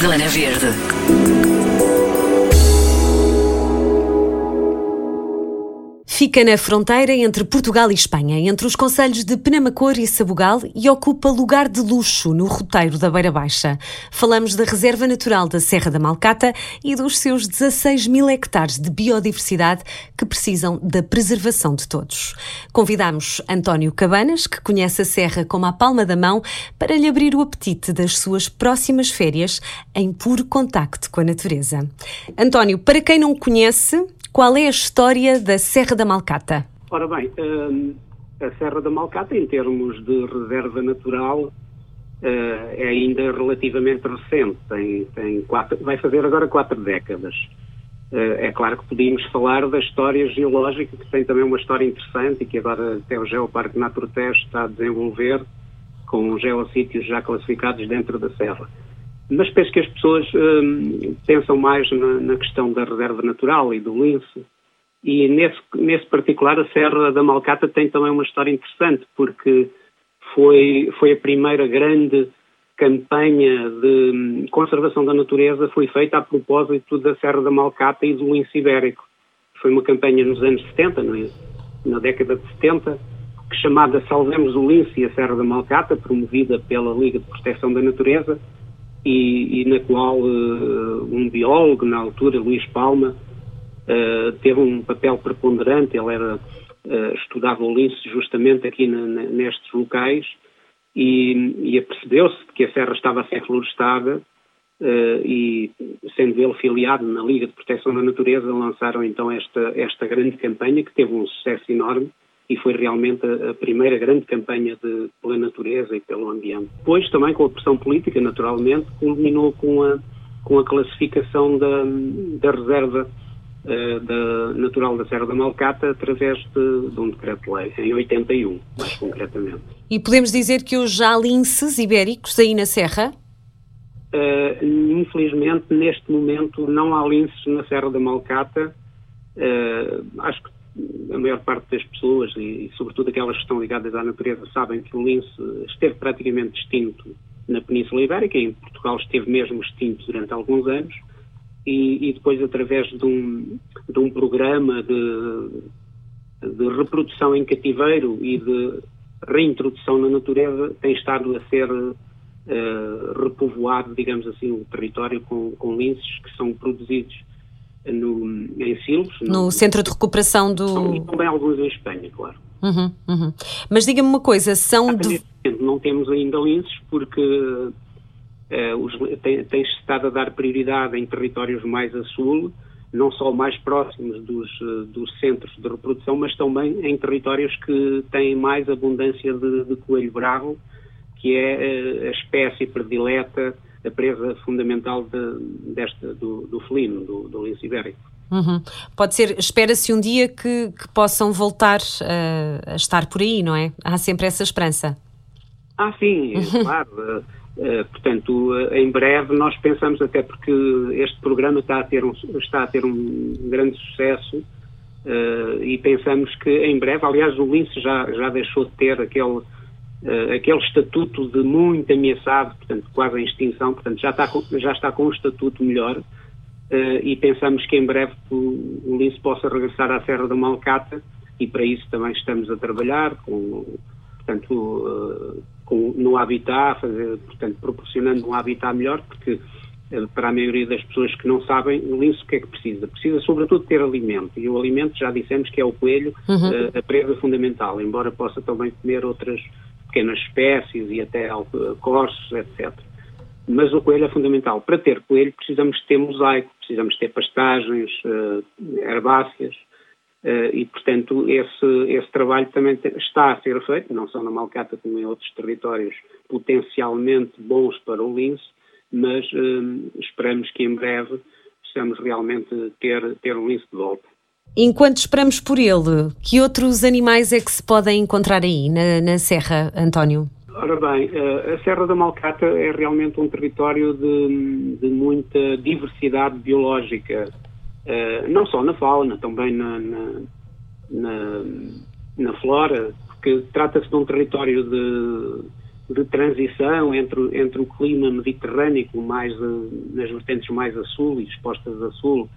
Zona Verde. Fica na fronteira entre Portugal e Espanha, entre os concelhos de Penamacor e Sabugal e ocupa lugar de luxo no roteiro da Beira Baixa. Falamos da Reserva Natural da Serra da Malcata e dos seus 16 mil hectares de biodiversidade que precisam da preservação de todos. Convidamos António Cabanas, que conhece a Serra como a palma da mão, para lhe abrir o apetite das suas próximas férias em puro contacto com a natureza. António, para quem não conhece, qual é a história da Serra da Malcata? Ora bem, hum, a Serra da Malcata, em termos de reserva natural, eh, é ainda relativamente recente. Tem, tem quatro, vai fazer agora quatro décadas. Eh, é claro que podíamos falar da história geológica, que tem também uma história interessante e que agora até o Geoparque Naturteste está a desenvolver, com geossítios já classificados dentro da Serra. Mas penso que as pessoas hum, pensam mais na, na, questão da reserva natural e do lince. E nesse, nesse particular, a Serra da Malcata tem também uma história interessante, porque foi, foi a primeira grande campanha de hum, conservação da natureza foi feita a propósito da Serra da Malcata e do lince ibérico. Foi uma campanha nos anos 70, na década de 70, que chamada Salvemos o Lince e a Serra da Malcata, promovida pela Liga de Proteção da Natureza, e, e na qual uh, um biólogo, na altura, Luís Palma, uh, teve um papel preponderante. Ele era, uh, estudava o lince justamente aqui na, na, nestes locais e, e apercebeu-se que a serra estava a ser florestada e, sendo ele filiado na Liga de Proteção da Natureza, lançaram então esta, esta grande campanha que teve um sucesso enorme e foi realmente a, a, primeira grande campanha de, pela natureza e pelo ambiente. Depois, também com a pressão política, naturalmente, culminou com a, com a classificação da, da reserva uh, da, natural da Serra da Malcata através de, de um decreto-lei, em 81, mais concretamente. E podemos dizer que hoje há linces ibéricos aí na Serra? Uh, infelizmente, neste momento, não há linces na Serra da Malcata. Uh, acho que a maior parte das pessoas, e, e, sobretudo aquelas que estão ligadas à natureza, sabem que o lince esteve praticamente extinto na Península Ibérica, em Portugal esteve mesmo extinto durante alguns anos, e, e depois, através de um, de um programa de, de reprodução em cativeiro e de reintrodução na natureza, tem estado a ser uh, repovoado, digamos assim, o território com, com linces que são produzidos no, em Silos. No, no, Centro de Recuperação do... E também alguns em Espanha, claro. Uhum, uhum. Mas diga-me uma coisa, são... De... Não temos ainda linces porque uh, os, tem, tem estado a dar prioridade em territórios mais a sul, não só mais próximos dos, uh, dos centros de reprodução, mas também em territórios que têm mais abundância de, de coelho bravo, que é uh, a espécie predileta a presa fundamental de, desta, do, do felino, do, do lince ibérico. Uhum. Pode ser, espera-se um dia que, que possam voltar a, a, estar por aí, não é? Há sempre essa esperança. Ah, sim, é claro. Uh, uh, portanto, uh, em breve nós pensamos, até porque este programa está a ter um, está a ter um grande sucesso e pensamos que em breve, aliás, o lince já, já deixou de ter aquele uh, aquele estatuto de muito ameaçado, portanto, quase em extinção, portanto, já está com, já está com um estatuto melhor uh, e pensamos que em breve o, o lince possa regressar à Serra da Malcata e para isso também estamos a trabalhar com, portanto, uh, com, no habitat, fazer, portanto, proporcionando um habitat melhor, porque para a maioria das pessoas que não sabem, o lince o que é que precisa? Precisa sobretudo ter alimento, e o alimento já dissemos que é o coelho, uhum. a presa fundamental, embora possa também comer outras pequenas espécies e até corsos, etc. Mas o coelho é fundamental. Para ter coelho precisamos ter mosaico, precisamos ter pastagens, uh, herbáceas, uh, e portanto esse, esse trabalho também está a ser feito, não só na Malcata como em outros territórios potencialmente bons para o lince, mas uh, esperamos que em breve possamos realmente ter, ter um lince de volta. Enquanto esperamos por ele, que outros animais é que se podem encontrar aí na, na Serra, António? Ora bem, eh, a Serra da Malcata é realmente um território de, de muita diversidade biológica, eh, não só na fauna, também na, na, na, na flora, porque trata-se de um território de, de transição entre, entre o clima mediterrâneo, mais nas vertentes mais a sul e expostas a sul,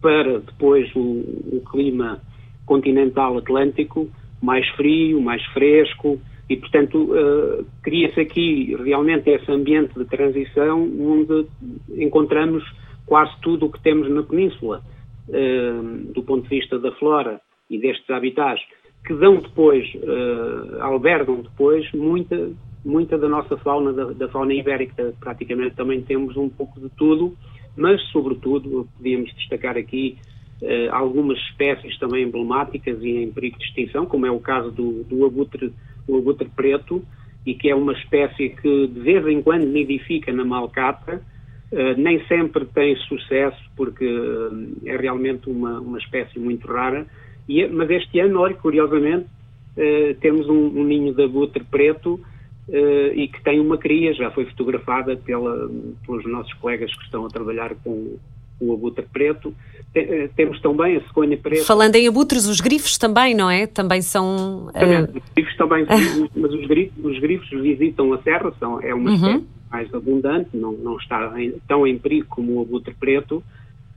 para depois o, o clima continental atlântico, mais frio, mais fresco, e, portanto, uh, cria-se aqui realmente esse ambiente de transição onde encontramos quase tudo o que temos na península, uh, do ponto de vista da flora e destes habitats, que dão depois, uh, albergam depois muita, muita da nossa fauna, da, da, fauna ibérica. Praticamente também temos um pouco de tudo, mas, sobretudo, podíamos destacar aqui uh, algumas espécies também emblemáticas e em perigo de extinção, como é o caso do, do abutre, do abutre preto, e que é uma espécie que de vez em quando nidifica na Malcata, uh, nem sempre tem sucesso, porque uh, é realmente uma, uma espécie muito rara, e, mas este ano, olha, curiosamente, temos um, um, ninho de abutre preto e que tem uma cria, já foi fotografada pela, pelos nossos colegas que estão a trabalhar com o abutre preto, eh, temos também a cegonha preta. Falando em abutres, os grifos também, não é? Também são. Uh... Os grifos também, mas os grifos, os grifos, visitam a serra, são, é uma uhum. espécie mais abundante, não, não está em, tão em perigo como o abutre preto.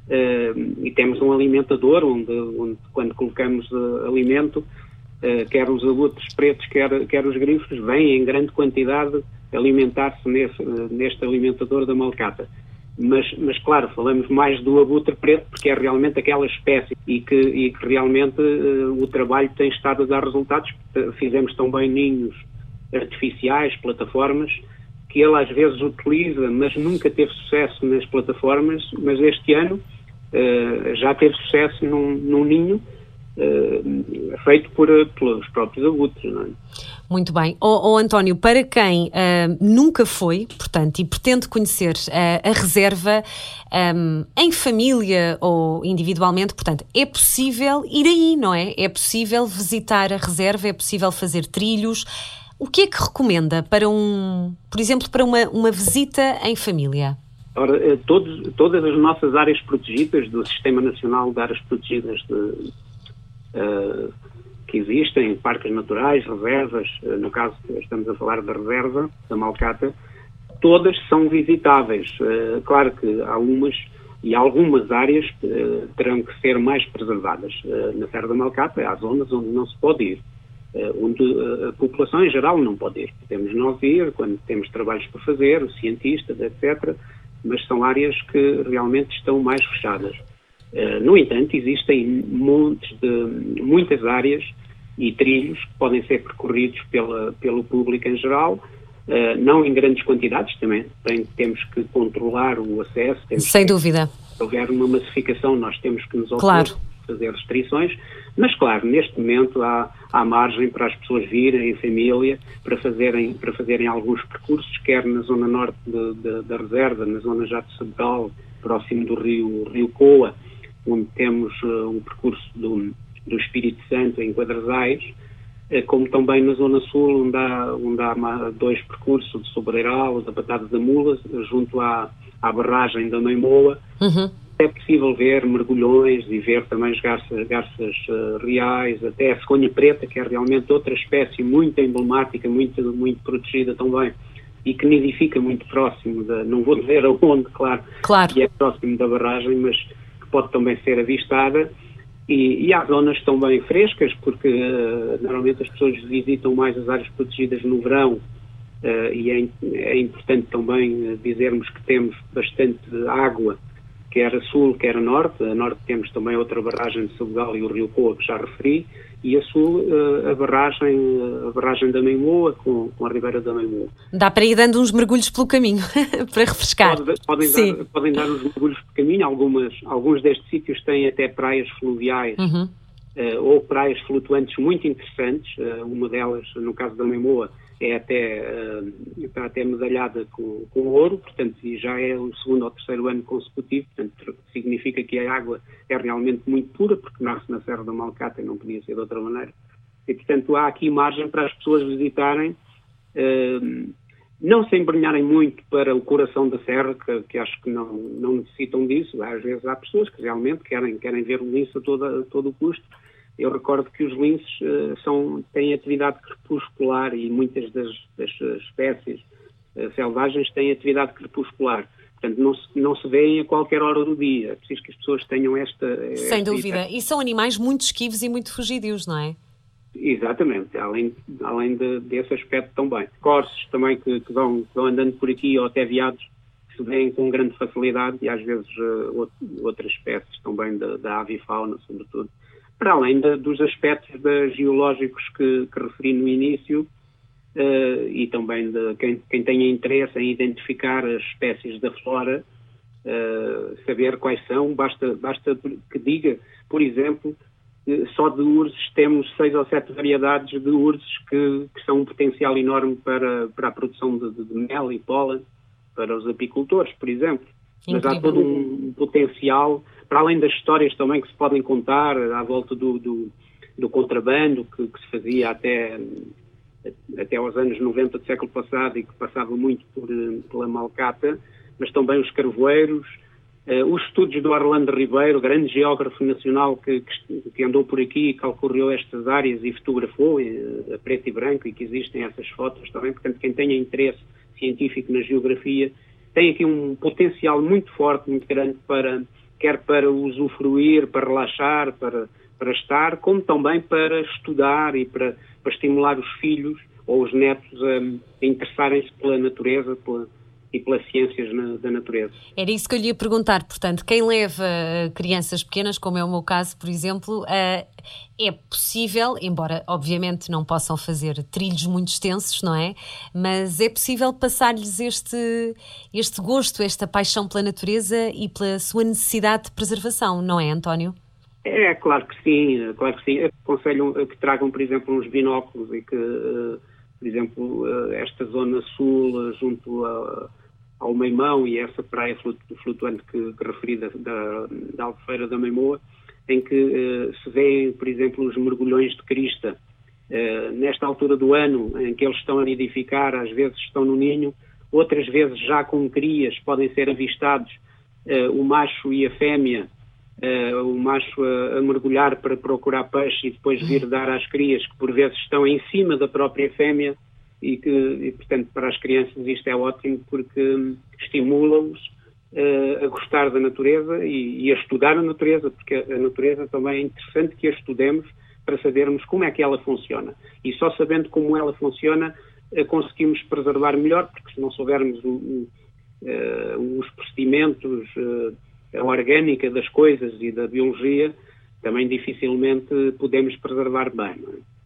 Uh, e temos um alimentador onde, onde quando colocamos uh, alimento, uh, quer os abutres pretos, quer, quer os grifos, vêm em grande quantidade alimentar-se neste alimentador da malcata. Mas, mas, claro, falamos mais do abutre preto porque é realmente aquela espécie e que, e que realmente uh, o trabalho tem estado a dar resultados. Fizemos também ninhos artificiais, plataformas, que ele às vezes utiliza, mas nunca teve sucesso nas plataformas, mas este ano uh, já teve sucesso num, num ninho uh, feito por, pelos próprios abutres. Não é? Muito bem. Oh, oh António, para quem uh, nunca foi, portanto, e pretende conhecer uh, a reserva um, em família ou individualmente, portanto, é possível ir aí, não é? É possível visitar a reserva, é possível fazer trilhos. O que é que recomenda para um, por exemplo, para uma, uma visita em família? Ora, eh, todos, todas as nossas áreas protegidas do Sistema Nacional de Áreas Protegidas de, uh, que existem, parques naturais, reservas, eh, no caso estamos a falar da reserva da Malcata, todas são visitáveis. Eh, claro que há umas e algumas áreas terão que ser mais preservadas. Na Serra da Malcata há zonas onde não se pode ir, onde a população em geral não pode ir. Podemos nós ir quando temos trabalhos para fazer, cientistas, etc., mas são áreas que realmente estão mais fechadas. No entanto, existem montes de, muitas áreas e trilhos que podem ser percorridos pela, pelo público em geral, uh, não em grandes quantidades também, tem, temos que controlar o acesso. Sem que, dúvida. Se houver uma massificação, nós temos que nos claro. fazer restrições, mas claro, neste momento há, há margem para as pessoas virem em família para fazerem, para fazerem alguns percursos, quer na zona norte de, de, da reserva, na zona já de Sabugal, próximo do rio, rio Coa, onde temos uh, um percurso do do Espírito Santo, em Quadrasais, eh, como também na Zona Sul, onde há, onde há dois percursos, de Sobreiral, da Batada da Mula, junto à, à barragem da Meimoa. Uhum. É possível ver mergulhões e ver também as garças, garças uh, reais, até a cegonha preta, que é realmente outra espécie muito emblemática, muito, muito protegida também, e que nidifica muito próximo, da, não vou dizer aonde, claro, claro. que é próximo da barragem, mas pode também ser avistada e, e há zonas também frescas, porque uh, normalmente as pessoas visitam mais as áreas protegidas no verão uh, e é, é, importante também dizermos que temos bastante água, quer a sul, quer a norte. A norte temos também outra barragem de Sabugal e o Rio Coa, que já referi, e a sul uh, a barragem, a barragem da Meimoa com, com a Ribeira da Meimoa. Dá para ir dando uns mergulhos pelo caminho, para refrescar. Pode, podem, dar, podem dar uns mergulhos pelo caminho, Algumas, alguns destes sítios têm até praias fluviais uhum. uh, ou praias flutuantes muito interessantes, uh, uma delas, no caso da Meimoa, é até, uh, está até medalhada com, com ouro, portanto, e já é o segundo ou terceiro ano consecutivo, portanto, significa que a água é realmente muito pura, porque nasce na Serra da Malcata e não podia ser de outra maneira. E, portanto, há aqui margem para as pessoas visitarem, uh, não se embrenharem muito para o coração da serra, que, que, acho que não, não necessitam disso. Às vezes há pessoas que realmente querem, querem ver o lince a, toda, a todo o custo, eu recordo que os linces uh, são, têm atividade crepuscular e muitas das, das espécies uh, selvagens têm atividade crepuscular. Portanto, não se, não se vêem a qualquer hora do dia. É preciso que as pessoas tenham esta. Sem esta dúvida. Ideia. E são animais muito esquivos e muito fugidios, não é? Exatamente, além, além de, desse aspecto também. Corsos também que, que, vão, que vão andando por aqui ou até viados que se veem com grande facilidade e às vezes uh, outras espécies também da, da avifauna, sobretudo. Para além de, dos aspectos de, geológicos que, que, referi no início uh, e também de quem, quem tenha interesse em identificar as espécies da flora, uh, saber quais são, basta, basta que diga, por exemplo, só de ursos temos seis ou sete variedades de ursos que, que são um potencial enorme para, para a produção de, de, de mel e pólen para os apicultores, por exemplo. Mas há todo um potencial, para além das histórias também que se podem contar à volta do, do, do contrabando que, que, se fazia até, até aos anos 90 do século passado e que passava muito por, pela Malcata, mas também os carvoeiros, Uh, os estudos do Orlando Ribeiro, grande geógrafo nacional que, que, que andou por aqui e calcorreou estas áreas e fotografou uh, a preto e branco e que existem essas fotos também, portanto quem tenha interesse científico na geografia tem aqui um potencial muito forte, muito grande para, quer para usufruir, para relaxar, para, para estar, como também para estudar e para, para estimular os filhos ou os netos a, a interessarem-se pela natureza, pela, e pelas ciências na, da natureza. Era isso que eu lhe ia perguntar. Portanto, quem leva crianças pequenas, como é o meu caso, por exemplo, eh, é possível, embora obviamente não possam fazer trilhos muito extensos, não é? Mas é possível passar-lhes este, este gosto, esta paixão pela natureza e pela sua necessidade de preservação, não é, António? É, claro que sim, claro que sim. Aconselho que tragam, por exemplo, uns binóculos e que, eh, por exemplo, eh, esta zona sul, junto a ao Meimão e essa praia flutuante que, que referi da, da, da Albufeira da Meimoa, em que uh, se vê, por exemplo, os mergulhões de crista. Uh, nesta altura do ano, em que eles estão a nidificar, às vezes estão no ninho, outras vezes já com crias podem ser avistados uh, o macho e a fêmea, o macho a, a, mergulhar para procurar peixe e depois vir dar às crias, que por vezes estão em cima da própria fêmea, e que, e, portanto, para as crianças isto é ótimo porque estimula-os uh, a gostar da natureza e, e, a estudar a natureza, porque a natureza também é interessante que a estudemos para sabermos como é que ela funciona. E só sabendo como ela funciona uh, conseguimos preservar melhor, porque se não soubermos uh, os procedimentos, a orgânica das coisas e da biologia, também dificilmente podemos preservar bem.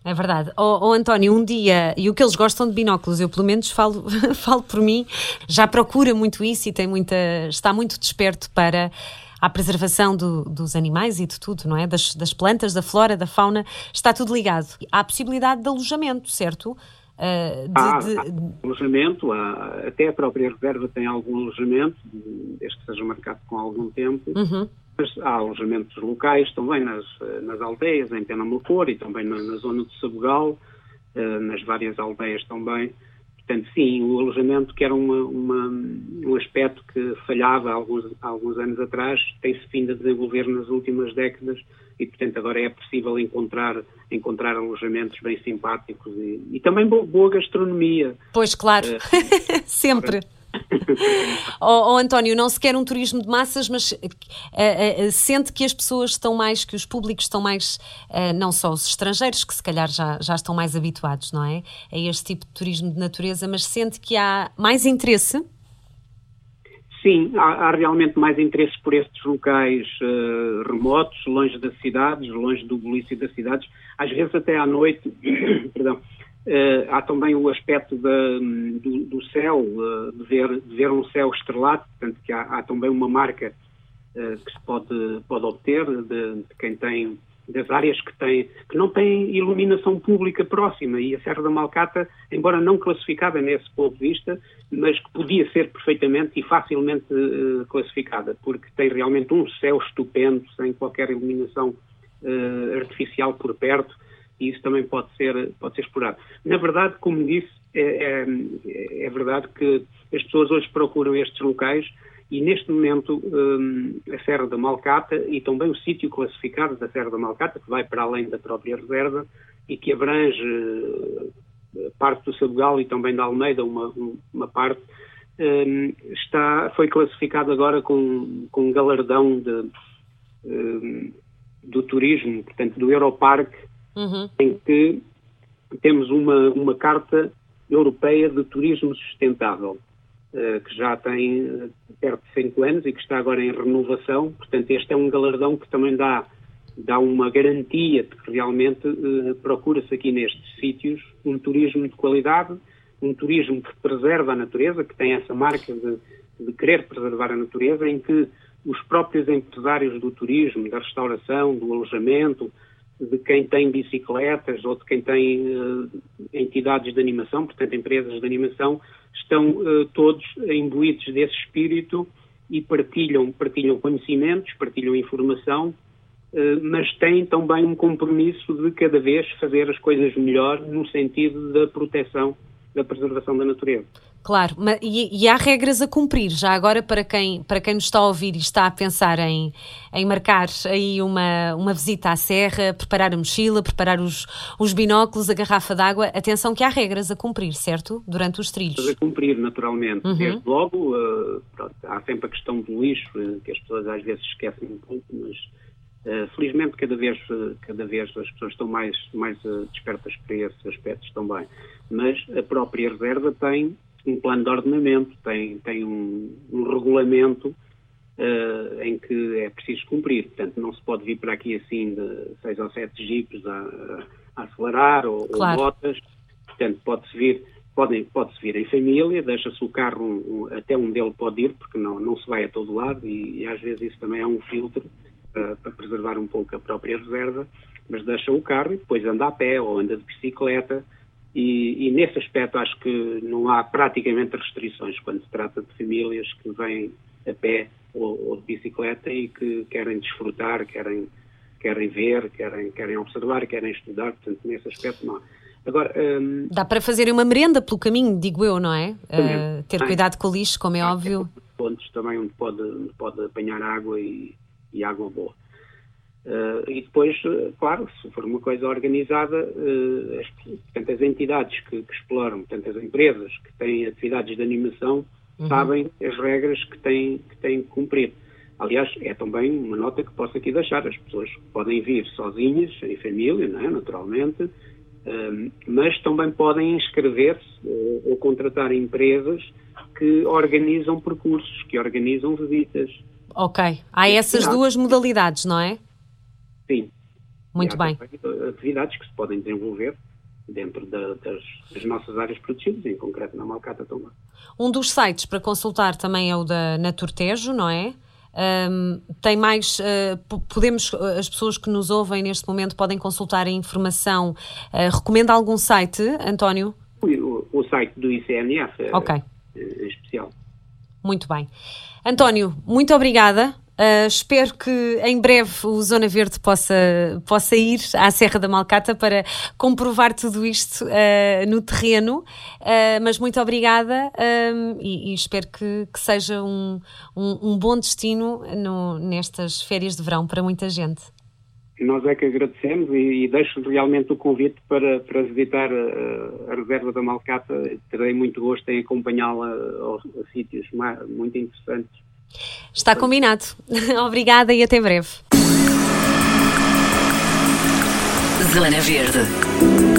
É? É verdade. Oh, oh, António, um dia, e o que eles gostam de binóculos, eu pelo menos falo, falo por mim, já procura muito isso e tem muita, está muito desperto para a preservação do, dos animais e de tudo, não é? Das, das, plantas, da flora, da fauna, está tudo ligado. Há a possibilidade de alojamento, certo? Uh, de, há, de... há, alojamento, há, até a própria reserva tem algum alojamento, desde que seja marcado com algum tempo. Uhum. Mas há alojamentos locais também nas, nas aldeias, em Penamacor e também na, na zona de Sabugal, eh, nas várias aldeias também. Portanto, sim, o alojamento, que era uma, uma, um aspecto que falhava há alguns, há alguns anos atrás, tem-se vindo a desenvolver nas últimas décadas e, portanto, agora é possível encontrar, encontrar alojamentos bem simpáticos e, e também boa, boa, gastronomia. Pois, claro, uh, sempre oh, oh, António, não se quer um turismo de massas, mas uh, uh, sente que as pessoas estão mais, que os públicos estão mais, uh, não só os estrangeiros, que se calhar já, já estão mais habituados, não é? A este tipo de turismo de natureza, mas sente que há mais interesse? Sim, há, há realmente mais interesse por estes locais remotos, longe das cidades, longe do bulício das cidades, às vezes até à noite, perdão, Uh, há também o aspecto do, do, céu, uh, de, ver, de, ver, um céu estrelado, portanto que há, há também uma marca uh, que se pode, pode obter de, de, quem tem, das áreas que, tem, que não têm iluminação pública próxima. E a Serra da Malcata, embora não classificada nesse ponto de vista, mas que podia ser perfeitamente e facilmente classificada, porque tem realmente um céu estupendo, sem qualquer iluminação artificial por perto, e isso também pode ser, pode ser explorado. Na verdade, como disse, é, é, é, verdade que as pessoas hoje procuram estes locais E neste momento um, a Serra da Malcata e também o sítio classificado da Serra da Malcata, que vai para além da própria reserva e que abrange uh, parte do Sabugal e também da Almeida, uma, uma parte, um, está, foi classificado agora com, com um galardão de, um, do turismo, portanto do Europark, uhum. em que temos uma, uma carta europeia de turismo sustentável. Eh, que já tem eh, perto de 5 anos e que está agora em renovação. Portanto, este é um galardão que também dá, dá uma garantia de que realmente uh, procura-se aqui nestes sítios um turismo de qualidade, um turismo que preserva a natureza, que tem essa marca de, de querer preservar a natureza, em que os próprios empresários do turismo, da restauração, do alojamento, de quem tem bicicletas ou de quem tem uh, entidades de animação, portanto, empresas de animação, estão uh, todos imbuídos desse espírito e partilham, partilham conhecimentos, partilham informação, uh, mas têm também um compromisso de cada vez fazer as coisas melhor no sentido da proteção, da preservação da natureza. Claro, e, e, há regras a cumprir. Já agora, para quem, para quem nos está a ouvir e está a pensar em, em marcar aí uma, uma visita à serra, preparar a mochila, preparar os, os binóculos, a garrafa d'água, atenção que há regras a cumprir, certo? Durante os trilhos. A cumprir, naturalmente. Uhum. Desde logo, uh, pronto, há sempre a questão do lixo, uh, que as pessoas às vezes esquecem um pouco, mas uh, felizmente cada vez, cada vez as pessoas estão mais, mais despertas para esses aspectos também. Mas a própria reserva tem um plano de ordenamento, tem, tem um, um regulamento uh, em que é preciso cumprir. Portanto, não se pode vir para aqui assim de seis ou sete jipes a, a acelerar ou, claro. ou motas. Portanto, pode-se vir, podem, pode-se vir em família, deixa-se o carro, um, um, até um dele pode ir, porque não, não se vai a todo lado e, e às vezes isso também é um filtro uh, para preservar um pouco a própria reserva, mas deixa o carro e depois anda a pé ou anda de bicicleta e, e, nesse aspecto acho que não há praticamente restrições quando se trata de famílias que vêm a pé ou, ou, de bicicleta e que querem desfrutar, querem, querem ver, querem, querem observar, querem estudar, portanto nesse aspecto não há. Agora, hum, Dá para fazer uma merenda pelo caminho, digo eu, não é? Uh, ter cuidado com o lixo, como é óbvio. Pontos também onde pode, onde pode apanhar água e, e água boa. Uh, e depois, uh, claro, se for uma coisa organizada, uh, as, portanto, as entidades que, que, exploram, portanto, as empresas que têm atividades de animação, uhum. sabem as regras que têm, que têm que cumprir. Aliás, é também uma nota que posso aqui deixar: as pessoas podem vir sozinhas, em família, é? naturalmente, mas também podem inscrever-se ou contratar empresas que organizam percursos, que organizam visitas. Ok. Há essas duas modalidades, não é? Sim. Muito bem. Atividades que se podem desenvolver dentro da, das, das, nossas áreas protegidas, em concreto na Malcata também. Um dos sites para consultar também é o da Naturtejo, não é? Um, tem mais, uh, podemos, as pessoas que nos ouvem neste momento podem consultar a informação. Uh, recomenda algum site, António? O, o site do ICNF, é, okay. é especial. Muito bem. António, muito obrigada. Uh, espero que em breve o Zona Verde possa, possa ir à Serra da Malcata para comprovar tudo isto uh, no terreno. Uh, mas muito obrigada e, e, espero que, que seja um, um, um, bom destino no, nestas férias de verão para muita gente. Nós é que agradecemos e, e deixo realmente o convite para, para visitar a, a reserva da Malcata. Terei muito gosto em acompanhá-la a, sítios muito interessantes Está combinado. Obrigada e até breve. Zona Verde.